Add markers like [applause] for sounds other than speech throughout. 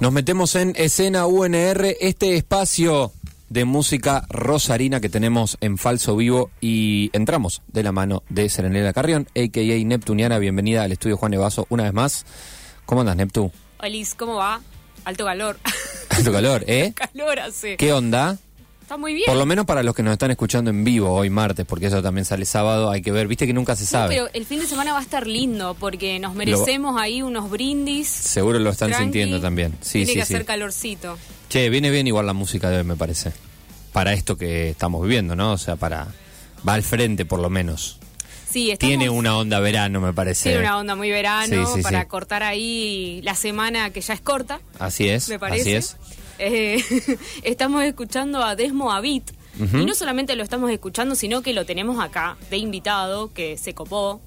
Nos metemos en escena UNR, este espacio de música rosarina que tenemos en falso vivo y entramos de la mano de Serenela Carrión, a.k.a. Neptuniana. Bienvenida al estudio Juan Evaso una vez más. ¿Cómo andas, Neptu? Olis, ¿cómo va? Alto calor. Alto calor, ¿eh? [laughs] calor hace. ¿Qué onda? Está muy bien. Por lo menos para los que nos están escuchando en vivo hoy martes, porque eso también sale sábado, hay que ver, viste que nunca se No, sabe. pero el fin de semana va a estar lindo porque nos merecemos ahí unos brindis. Seguro lo están Tranqui. sintiendo también. Sí, Tiene sí, que sí. hacer calorcito. Che, viene bien igual la música de hoy, me parece. Para esto que estamos viviendo, ¿no? O sea, para... Va al frente, por lo menos. Sí, estamos, Tiene una onda verano, me parece. tiene una onda muy verano Sí, sí, para cortar ahí la semana que ya es corta, Así es, me parece. así es. Eh, [laughs] estamos escuchando a Desmo Avit. Y no solamente lo estamos escuchando, sino que lo tenemos acá de invitado que se copó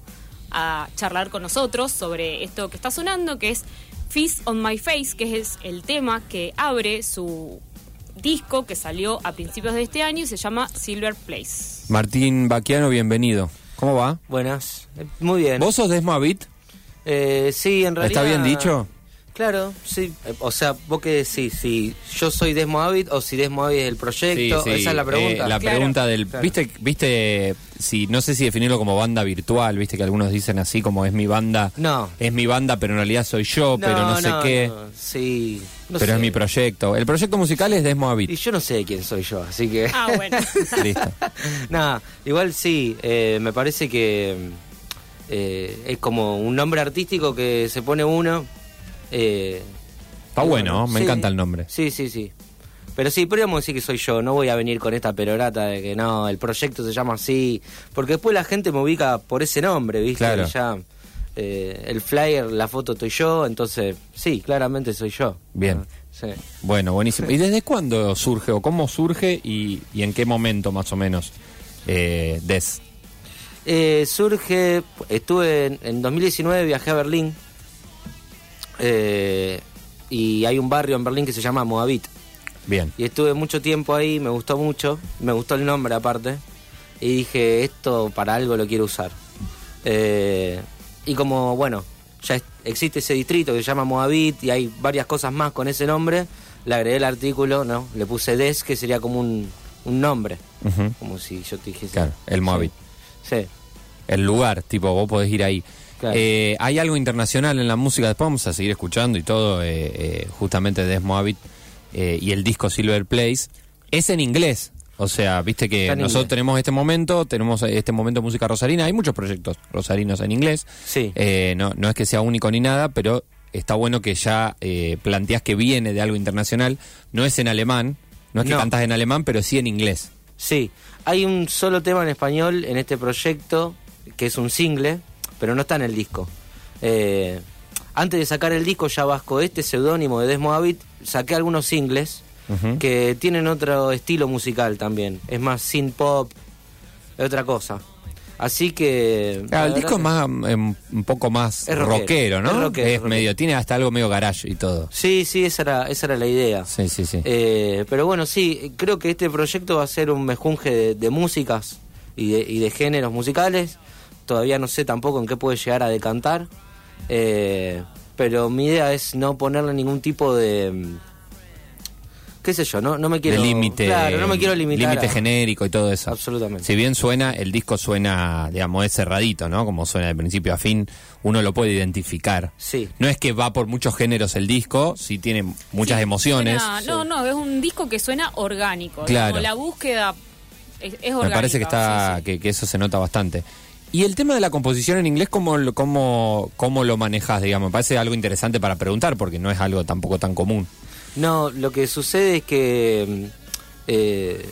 a charlar con nosotros sobre esto que está sonando, que es Fist on My Face, que es el tema que abre su disco que salió a principios de este año y se llama Silver Place. Martín Baquiano, bienvenido. ¿Cómo va? Buenas, Eh, muy bien. ¿Vos sos Desmoavit? Eh, sí, en realidad. ¿Está bien dicho? Claro, sí. Eh, O sea, vos qué decís, si yo soy Desmo Avid o si Desmo Avid es el proyecto, esa es la pregunta. Eh, la Claro. pregunta del... Claro. ¿Viste, viste si no sé si definirlo como banda virtual, viste que algunos dicen así como es mi banda? No. Es mi banda, pero en realidad soy yo, pero no sé qué. no, sí, no pero sé. es mi proyecto. El proyecto musical es Y Desmoavit. yo no sé quién soy yo, así que. Ah, bueno. [laughs] Listo. Nada, igual sí, eh, me parece que eh, es como un nombre artístico que se pone uno. Eh, Está bueno, me sí. encanta el nombre. Sí, sí, sí. Pero sí, podríamos decir que soy yo, no voy a venir con esta perorata de que no, el proyecto se llama así, porque después la gente me ubica por ese nombre, ¿viste? Claro. Ya eh, el flyer, la foto estoy yo, entonces sí, claramente soy yo. Bien. Ah, Sí. Bueno, buenísimo. ¿Y desde cuándo surge o cómo surge y, y en qué momento más o menos? Eh, Des. Eh, surge, estuve en, en 2019, viajé a Berlín eh, y hay un barrio en Berlín que se llama Moabit. Bien. Y estuve mucho tiempo ahí, me gustó mucho, me gustó el nombre aparte. Y dije, esto para algo lo quiero usar. Eh, y como, bueno, ya existe ese distrito que se llama Moabit y hay varias cosas más con ese nombre, le agregué el artículo, ¿no? Le puse Des, que sería como un, un nombre. Como si yo te dijese. Claro, el Moabit. Sí. sí. El lugar, tipo, vos podés ir ahí. Claro. Eh, hay algo internacional en la música, después vamos a seguir escuchando y todo, eh, eh, justamente Des Moabit eh, y el disco Silver Place. Es en inglés, O sea, viste que Está nosotros tenemos este momento, tenemos este momento de música rosarina. Hay muchos proyectos rosarinos en inglés. Sí. Eh, no, no es que sea único ni nada, pero está bueno que ya eh, planteás que viene de algo internacional. No es en alemán, no es que No. cantás en alemán, pero sí en inglés. Sí, hay un solo tema en español en este proyecto, que es un single, pero no está en el disco. Eh, antes de sacar el disco ya vasco este seudónimo de Desmo Habit, saqué algunos singles que tienen otro estilo musical también. Es más synth pop, es otra cosa. Así que... Claro, el la disco es más, em, un poco más Es rockero, rockero, ¿no? es rockero, Es rockero. medio, tiene hasta algo medio garage y todo. Sí, sí, esa era, esa era la idea. Sí, sí, sí. Eh, pero bueno, sí, creo que este proyecto va a ser un mejunje de, de músicas y de, y de géneros musicales. Todavía no sé tampoco en qué puede llegar a decantar. Eh, pero mi idea es no ponerle ningún tipo de... mm, qué sé yo, no, no me quiero... de límite. Claro, no me quiero limitar. Límite a- genérico y todo eso. Absolutamente. Si bien suena, el disco suena, digamos, es cerradito, ¿no? Como suena de principio a fin, uno lo puede identificar. Sí. No es que va por muchos géneros el disco, sí tiene muchas Sí, emociones. suena- no, no, es un disco que suena orgánico. Claro. digamos, la búsqueda es, es orgánica. Me parece que está sí, sí. Que, que eso se nota bastante. Y el tema de la composición en inglés, ¿cómo, lo- cómo, cómo lo manejas, digamos? Me parece algo interesante para preguntar, porque no es algo tampoco tan común. No, lo que sucede es que mm, eh,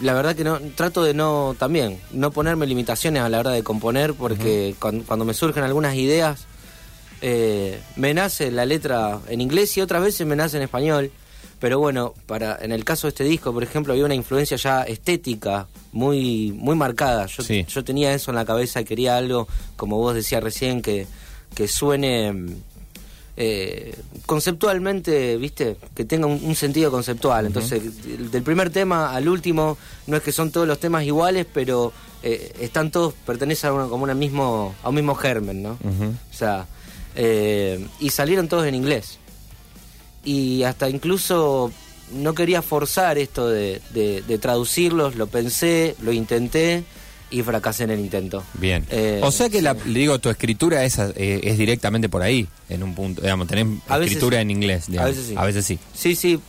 la verdad que no trato de no también no ponerme limitaciones a la hora de componer porque cuan- cuando, me surgen algunas ideas eh, me nace la letra en inglés y otras veces me nace en español. Pero bueno, para en el caso de este disco, por ejemplo, había una influencia ya estética muy muy marcada. Yo, Sí. yo tenía eso en la cabeza y quería algo, como vos decías recién, que, que suene mm, eh, conceptualmente, viste, que tenga un, un sentido conceptual. Entonces, del primer tema al último, no es que son todos los temas iguales, pero eh, están todos, pertenecen a, una, como una mismo, a un mismo germen, ¿no? O sea, eh, y salieron todos en inglés. Y hasta incluso no quería forzar esto de, de- de traducirlos, lo pensé, lo intenté y fracasé en el intento. Bien. Eh, o sea que, la, sí. digo, tu escritura es, eh, es directamente por ahí, en un punto. Digamos, tenés A escritura sí. en inglés. A veces sí. A veces sí. Sí, sí,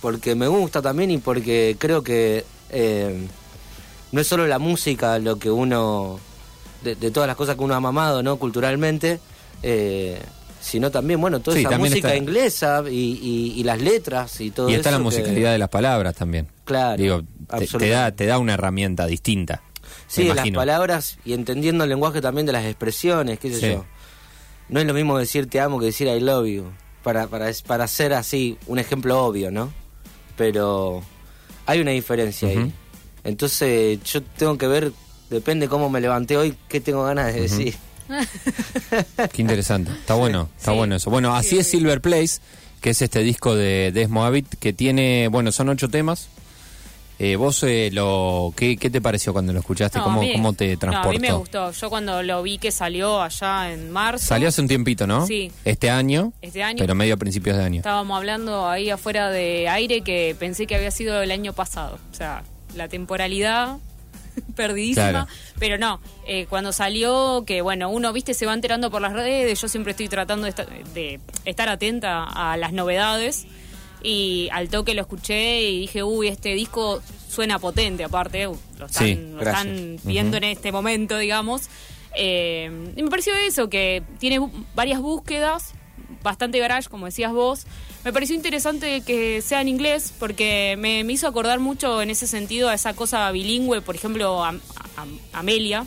porque me gusta también y porque creo que eh, no es solo la música lo que uno, de, de todas las cosas que uno ha mamado, ¿no? Culturalmente, sino también, bueno, toda Sí, esa música está- inglesa y, y- y las letras y todo Y eso. está la que- musicalidad de las palabras también. Claro, Digo, te, da, te da una herramienta distinta. Sí, las palabras y entendiendo el lenguaje también de las expresiones, qué sé Sí. yo. No es lo mismo decir te amo que decir I love you. Para, para, para hacer así un ejemplo obvio, ¿no? Pero hay una diferencia ahí. Entonces yo tengo que ver, depende cómo me levanté hoy, qué tengo ganas de decir. [laughs] Qué interesante. Está bueno, está Sí. bueno eso. Bueno, así Sí. es Silver Place, que es este disco de Desmo Habit, que tiene, bueno, son ocho temas. Eh, vos, eh, lo, ¿qué, qué te pareció cuando lo escuchaste? No, ¿Cómo, a mí- ¿Cómo te no, a transportó? mí me gustó. Yo cuando lo vi que salió allá en marzo. Salió hace un tiempito, ¿no? Sí. Este año. Este año. Pero medio a principios de año. Estábamos hablando ahí afuera de aire que pensé que había sido el año pasado. O sea, la temporalidad [laughs] perdidísima. Claro. Pero no, eh, cuando salió, que bueno, uno, viste, se va enterando por las redes. Yo siempre estoy tratando de estar, de estar atenta a las novedades. Y al toque lo escuché y dije, uy, este disco suena potente, aparte, uh, lo están, Sí, lo están viendo en este momento, digamos. Eh, y me pareció eso, que tiene varias búsquedas, bastante garage, como decías vos. Me pareció interesante que sea en inglés, porque me, me hizo acordar mucho en ese sentido a esa cosa bilingüe, por ejemplo, a, a- Amelia.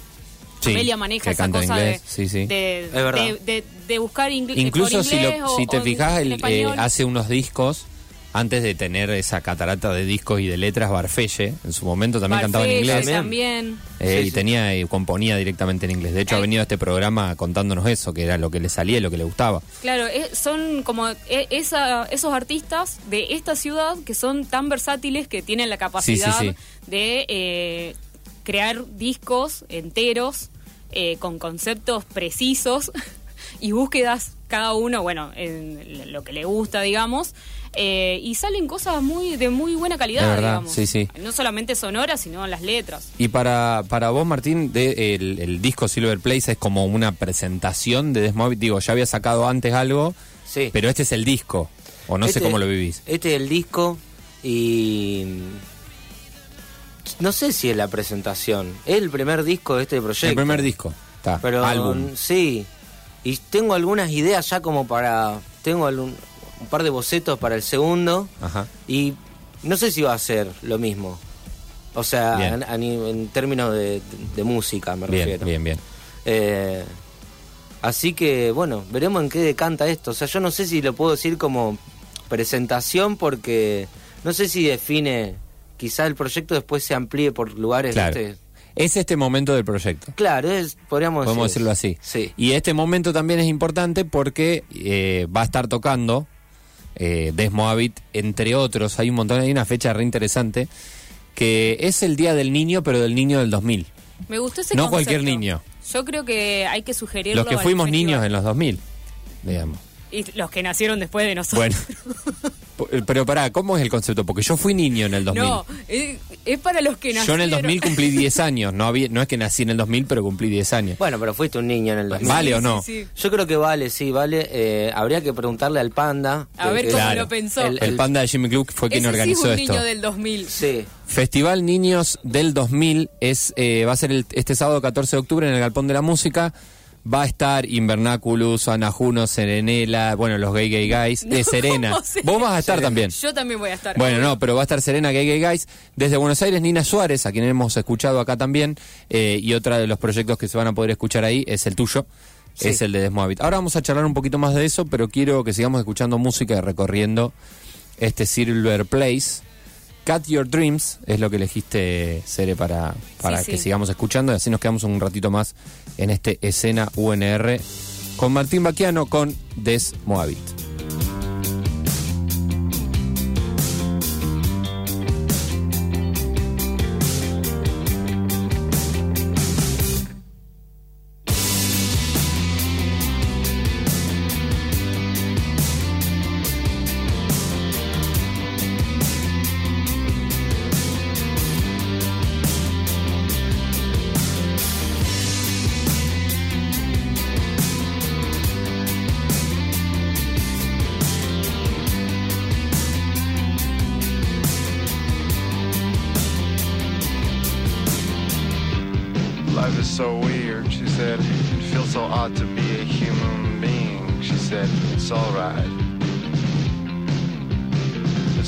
Sí, Amelia maneja que esa canta en cosa inglés, de, sí, sí. de, Es de- de- de buscar ingl- Incluso por si, inglés lo, o- si te fijas, él, eh, hace unos discos antes de tener esa catarata de discos y de letras, Barfelle, en su momento también cantaba en inglés. también. Eh, Sí, y tenía y componía directamente en inglés. De hecho, ha Ay. venido a este programa contándonos eso, que era lo que le salía y lo que le gustaba. Claro, eh, son como eh, esa, esos artistas de esta ciudad que son tan versátiles que tienen la capacidad sí. de eh, crear discos enteros eh, con conceptos precisos [laughs] y búsquedas cada uno, bueno, en lo que le gusta, digamos. Eh, y salen cosas muy de muy buena calidad, verdad, digamos. sí, sí. No solamente sonoras, sino las letras. Y para, para vos, Martín, de, el, el disco Silver Place es como una presentación de Desmovid. Digo, ya había sacado antes algo, Sí. pero este es el disco. O no sé Este- cómo lo vivís. Este es el disco y No sé si es la presentación. Es el primer disco de este proyecto. El primer disco. Está. Pero Álbum. sí. Y tengo algunas ideas ya como para. Tengo algún- un par de bocetos para el segundo. Ajá. Y no sé si va a ser lo mismo. O sea, en, términos de, de música me Bien, refiero. bien, bien. Eh, así que, bueno, veremos en qué decanta esto. O sea, yo no sé si lo puedo decir como presentación porque no sé si define. Quizá el proyecto después se amplíe por lugares. Claro. Es este momento del proyecto. Claro, es, podríamos Podemos decir decirlo así. Sí. Y este momento también es importante porque eh, va a estar tocando eh, Desmo Habit, entre otros. Hay un montón, hay una fecha re interesante que es el Día del Niño, pero del niño del 2000. Me gustó ese No concepto. cualquier niño. Yo creo que hay que sugerirlo. Los que fuimos niños en los 2000, digamos. Y los que nacieron después de nosotros. Bueno. P- Pero pará, ¿cómo es el concepto? Porque yo fui niño en el 2000. No, es, es para los que yo nacieron. en el 2000 cumplí [laughs] 10 años. No, había, no es que nací en el 2000, pero cumplí 10 años. Bueno, pero fuiste un niño en el 2000. ¿Vale o no? Sí, sí. Yo creo que vale, sí, vale. Eh, habría que preguntarle al panda. A ver cómo Claro. lo pensó. El- El panda de Jimmy Club fue quien Ese sí es organizó un esto. niño del 2000. Sí. Festival Niños del 2000 es eh, va a ser el- este sábado 14 de octubre en el Galpón de la Música. Va a estar Invernaculus, Ana Juno, Serenela, bueno, los Gay Gay Guys, de [laughs] Serena. ¿cómo se- Vos vas a estar también. Yo también voy a estar. Bueno, no, pero va a estar Serena Gay Gay Guys. Desde Buenos Aires, Nina Suárez, a quien hemos escuchado acá también. eh, y otra de los proyectos que se van a poder escuchar ahí es el tuyo. Sí. Es el de Desmoavit. Ahora vamos a charlar un poquito más de eso, pero quiero que sigamos escuchando música y recorriendo este Silver Place. Cut Your Dreams es lo que elegiste, Cere, para, para Sí, que sí. sigamos escuchando y así nos quedamos un ratito más en este escena UNR con Martín Baquiano con Des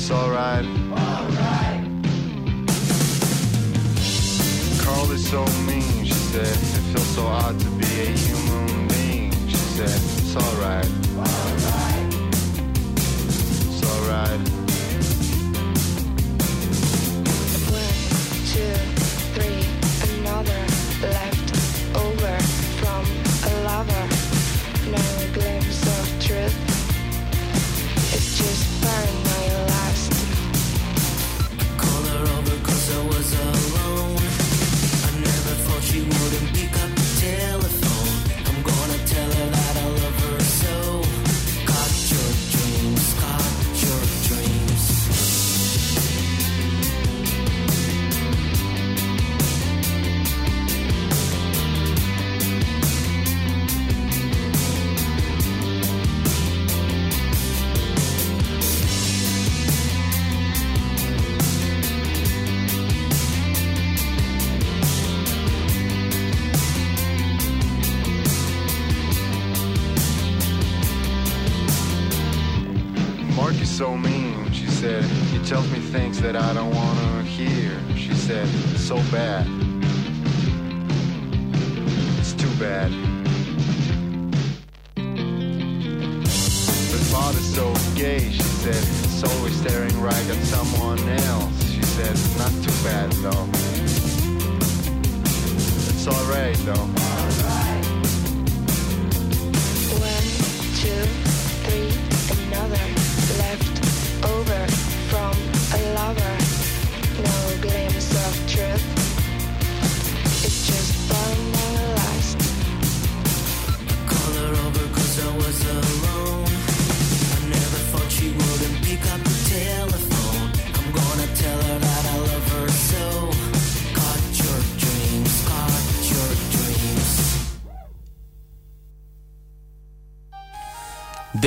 It's alright. Alright. Carl is so mean, she said. It feels so odd to be a human being. She said, it's alright. Alright. It's alright. One, two, too bad though. It's alright though.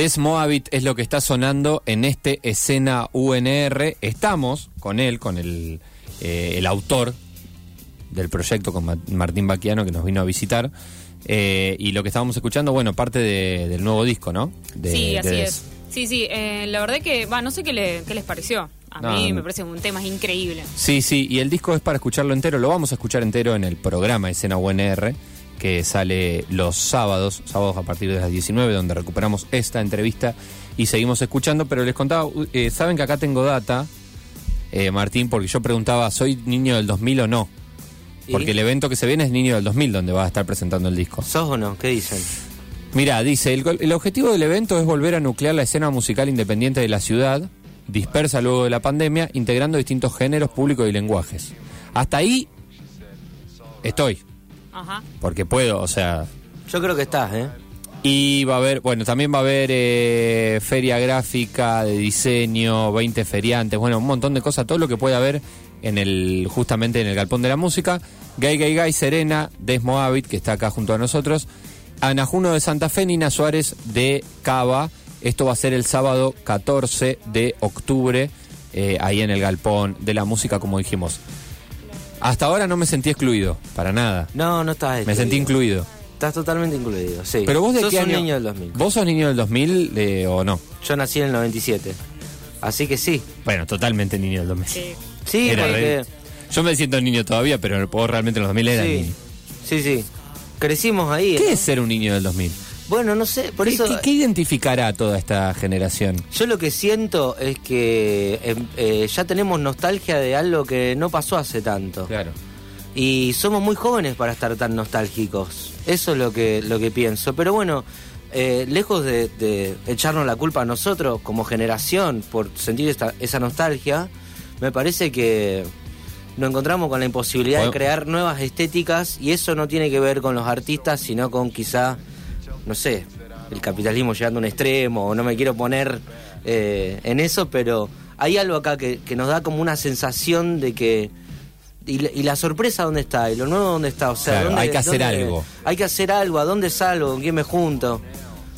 Des Moabit es lo que está sonando en este escena UNR. Estamos con él, con el eh, el autor del proyecto con Ma- Martín Baquiano que nos vino a visitar. Eh, y lo que estábamos escuchando, bueno, parte de- del nuevo disco, ¿no? De- sí, así de- es. Sí, sí, eh, la verdad que, va, no sé qué, le- qué les pareció. A No, mí me parece un tema increíble. Sí, sí, y el disco es para escucharlo entero, lo vamos a escuchar entero en el programa Escena UNR, que sale los sábados, sábados a partir de las 19, donde recuperamos esta entrevista y seguimos escuchando, pero les contaba, eh, saben que acá tengo data, eh, Martín, porque yo preguntaba, ¿soy niño del 2000 o no? ¿Y? Porque el evento que se viene es Niño del 2000, donde va a estar presentando el disco. ¿Sos o no? ¿Qué dicen? Mira, dice, el objetivo del evento es volver a nuclear la escena musical independiente de la ciudad, dispersa luego de la pandemia, integrando distintos géneros, públicos y lenguajes. Hasta ahí estoy, Ajá. porque puedo, o sea... Yo creo que estás, ¿eh? Y va a haber, bueno, también va a haber eh, feria gráfica de diseño, 20 feriantes, bueno, un montón de cosas, todo lo que puede haber en el, justamente en el Galpón de la Música. Gay Gay Gay, Serena, Desmo Avit, que está acá junto a nosotros, Ana Juno de Santa Fe, Nina Suárez de Cava. Esto va a ser el sábado 14 de octubre, eh, ahí en el Galpón de la Música, como dijimos. Hasta ahora no me sentí excluido, para nada. No, no estás Me excluido. sentí incluido. Estás totalmente incluido, sí. Pero vos de Sos qué un año? niño del 2000. ¿Vos sos niño del 2000 eh, o no? Yo nací en el 97. Así que sí. Bueno, totalmente niño del 2000. Sí. Sí, Era porque... re- Yo me siento niño todavía, pero vos realmente en los 2000 era sí, niño. sí, sí. Crecimos ahí. ¿Qué ¿no? es ser un niño del 2000? Bueno, no sé, por ¿Qué, eso... qué- qué identificará a toda esta generación? Yo lo que siento es que eh, eh, ya tenemos nostalgia de algo que no pasó hace tanto. Claro. Y somos muy jóvenes para estar tan nostálgicos. Eso es lo que, lo que pienso. Pero bueno, eh, lejos de, de echarnos la culpa a nosotros como generación por sentir esta- esa nostalgia, me parece que nos encontramos con la imposibilidad de crear nuevas estéticas y eso no tiene que ver con los artistas, sino con quizá, no sé, el capitalismo llegando a un extremo, o no me quiero poner eh, en eso, pero hay algo acá que, que nos da como una sensación de que... Y la, y la sorpresa dónde está, y lo nuevo dónde está, o sea, Claro, ¿dónde- hay que hacer dónde- algo. Hay que hacer algo, ¿a dónde salgo? ¿Con quién me junto?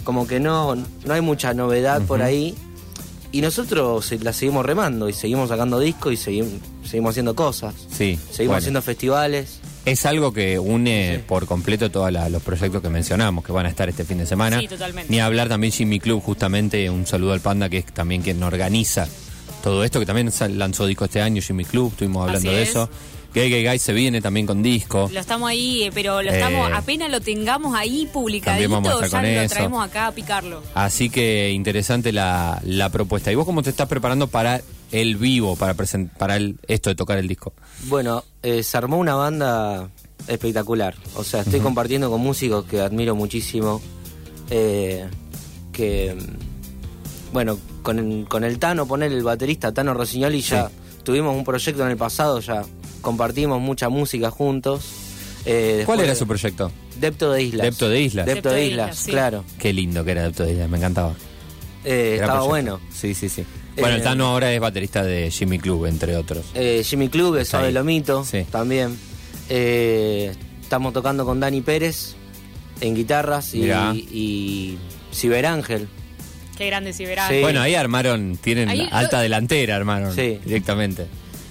Como que no, no hay mucha novedad por ahí. Y nosotros la seguimos remando y seguimos sacando discos y seguimos, seguimos haciendo cosas. Sí. Seguimos bueno. haciendo festivales. Es algo que une por completo todos los proyectos que mencionamos, que van a estar este fin de semana. Sí, totalmente. Ni hablar también Jimmy Club, justamente un saludo al Panda, que es también quien organiza todo esto, que también lanzó disco este año, Jimmy Club, estuvimos hablando Así de es. eso. Gay Gay Gay se viene también con disco. Lo estamos ahí, eh, pero lo Eh, estamos, apenas lo tengamos ahí publicadito, vamos a estar ya con lo eso. traemos acá a picarlo. Así que interesante la, la propuesta. ¿Y vos cómo te estás preparando para el vivo, para, present- para el, esto de tocar el disco? Bueno, eh, se armó una banda espectacular. O sea, estoy compartiendo con músicos que admiro muchísimo. eh, que, mm, bueno, con, el- con el Tano, poner el baterista Tano Rossignoli, ya tuvimos un proyecto en el pasado, ya compartimos mucha música juntos. Eh, ¿Cuál era su proyecto? Depto de Islas. Depto de Islas. Depto de Islas, sí. claro. Qué lindo que era Depto de Islas, me encantaba. Eh, estaba proyecto. bueno. Sí, sí, sí. Bueno, el Eh, Tano ahora es baterista de Jimmy Club, entre otros. Eh, Jimmy Club, de Está Sabe. Lomito, Sí. también. Eh, estamos tocando con Dani Pérez en guitarras y, y Ciberángel. Qué grande si verán. Sí. Bueno, ahí armaron, tienen Ahí- alta delantera, armaron Sí. directamente.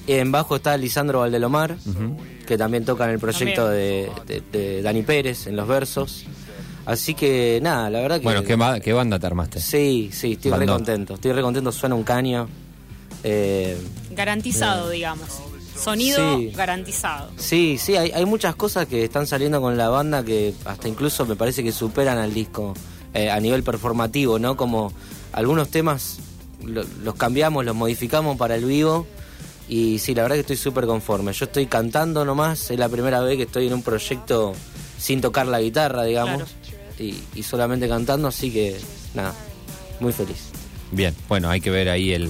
En bajo está Lisandro Valdelomar, que también toca en el proyecto de- de Dani Pérez, en los versos. Así que nada, la verdad que... Bueno, ¿qué, ba- qué banda te armaste? Sí, sí, estoy re Bandón. contento. Estoy re contento, suena un caño. Eh, Garantizado, digamos. Sonido Sí. garantizado. Sí, sí, hay, hay muchas cosas que están saliendo con la banda que hasta incluso me parece que superan al disco eh, a nivel performativo, ¿no? Como algunos temas lo- los cambiamos, los modificamos para el vivo y sí, la verdad que estoy súper conforme. Yo estoy cantando nomás, es la primera vez que estoy en un proyecto sin tocar la guitarra, digamos, y, y solamente cantando, así que nada, muy feliz. Bien, bueno, hay que ver ahí el...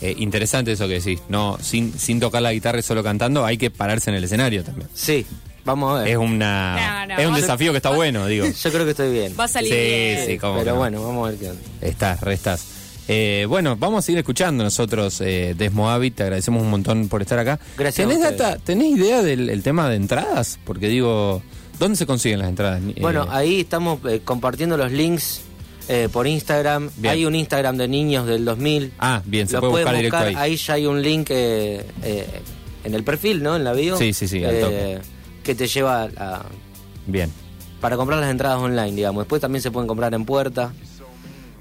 eh, interesante eso que decís, no, sin, sin tocar la guitarra y solo cantando, hay que pararse en el escenario también. Sí, vamos a ver. Es una No, no, es un desafío que está bueno, digo. [laughs] Yo creo que estoy bien. Va a salir Sí, bien. sí, cómo Pero no. bueno, vamos a ver qué onda. Estás, restas. Eh, bueno, vamos a seguir escuchando nosotros eh, te agradecemos un montón por estar acá. Gracias a ¿Tenés, data, ¿Tenés idea del el tema de entradas? Porque digo, ¿dónde se consiguen las entradas? Eh, Bueno, ahí estamos eh, compartiendo los links eh, por Instagram. Bien. Hay un Instagram de niños del 2000. Ah, bien, se Lo puede buscar directo ahí. Ahí ya hay un link eh, eh, en el perfil, ¿no? En la bio. Sí, sí, sí, al eh, toque. que te lleva a, Bien. para comprar las entradas online, digamos. Después también se pueden comprar en puerta.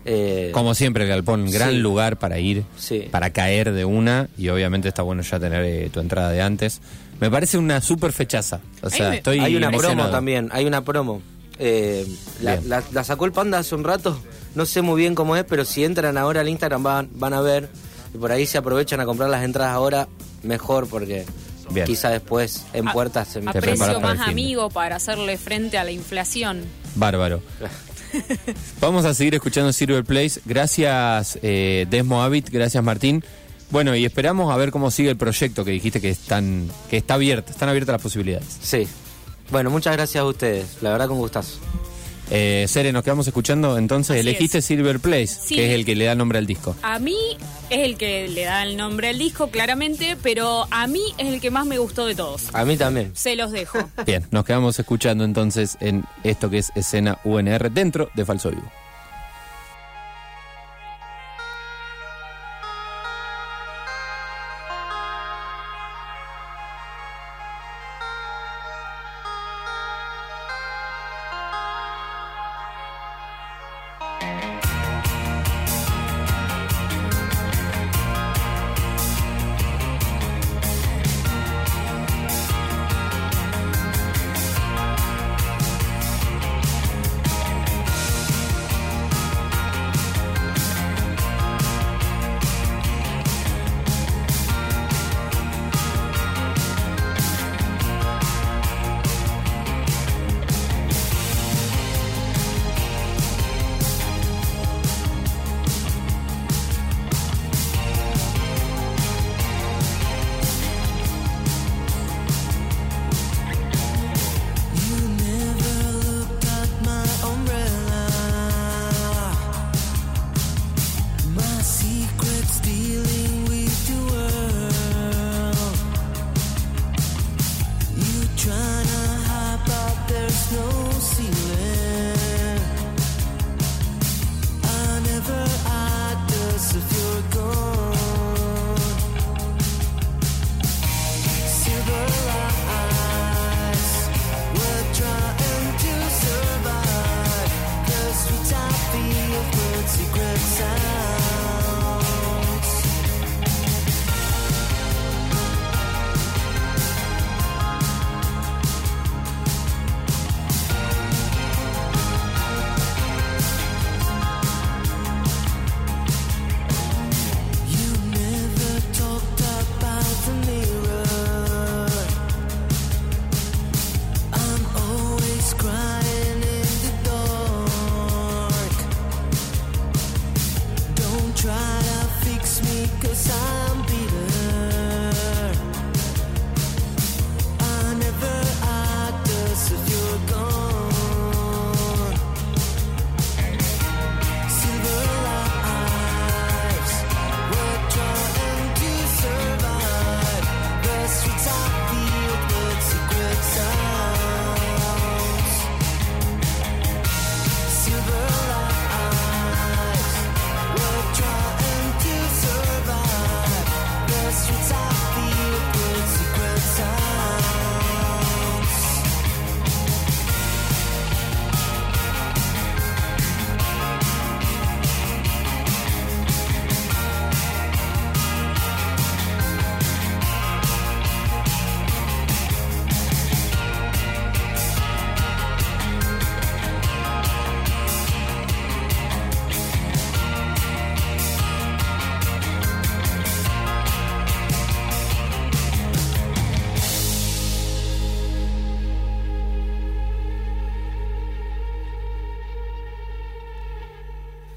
Eh, Como siempre, el Galpón, gran Sí. lugar para ir, Sí. para caer de una, y obviamente está bueno ya tener eh, tu entrada de antes. Me parece una super fechaza. O sea, me- estoy hay una emocionado. promo también, hay una promo. Eh, la, Bien. la- la sacó el Panda hace un rato, no sé muy bien cómo es, pero si entran ahora al Instagram van, van a ver y por ahí se aprovechan a comprar las entradas ahora, mejor porque Bien. quizá después en A- puertas se A precio más amigo para hacerle frente a la inflación. Bárbaro. [laughs] Vamos a seguir escuchando Silver Place. Gracias, eh, Desmo Avit. Gracias, Martín. Bueno, y esperamos a ver cómo sigue el proyecto que dijiste que, están, que está abierto, están abiertas las posibilidades. Sí. Bueno, muchas gracias a ustedes, la verdad con gustazo. Eh, Sere, nos quedamos escuchando. Entonces, Así elegiste es. Silver Place, Sí. que es el que le da nombre al disco. A mí es el que le da el nombre al disco, claramente, pero a mí es el que más me gustó de todos. A mí también. Se los dejo. [laughs] Bien, nos quedamos escuchando entonces en esto que es escena UNR dentro de Falso Vivo.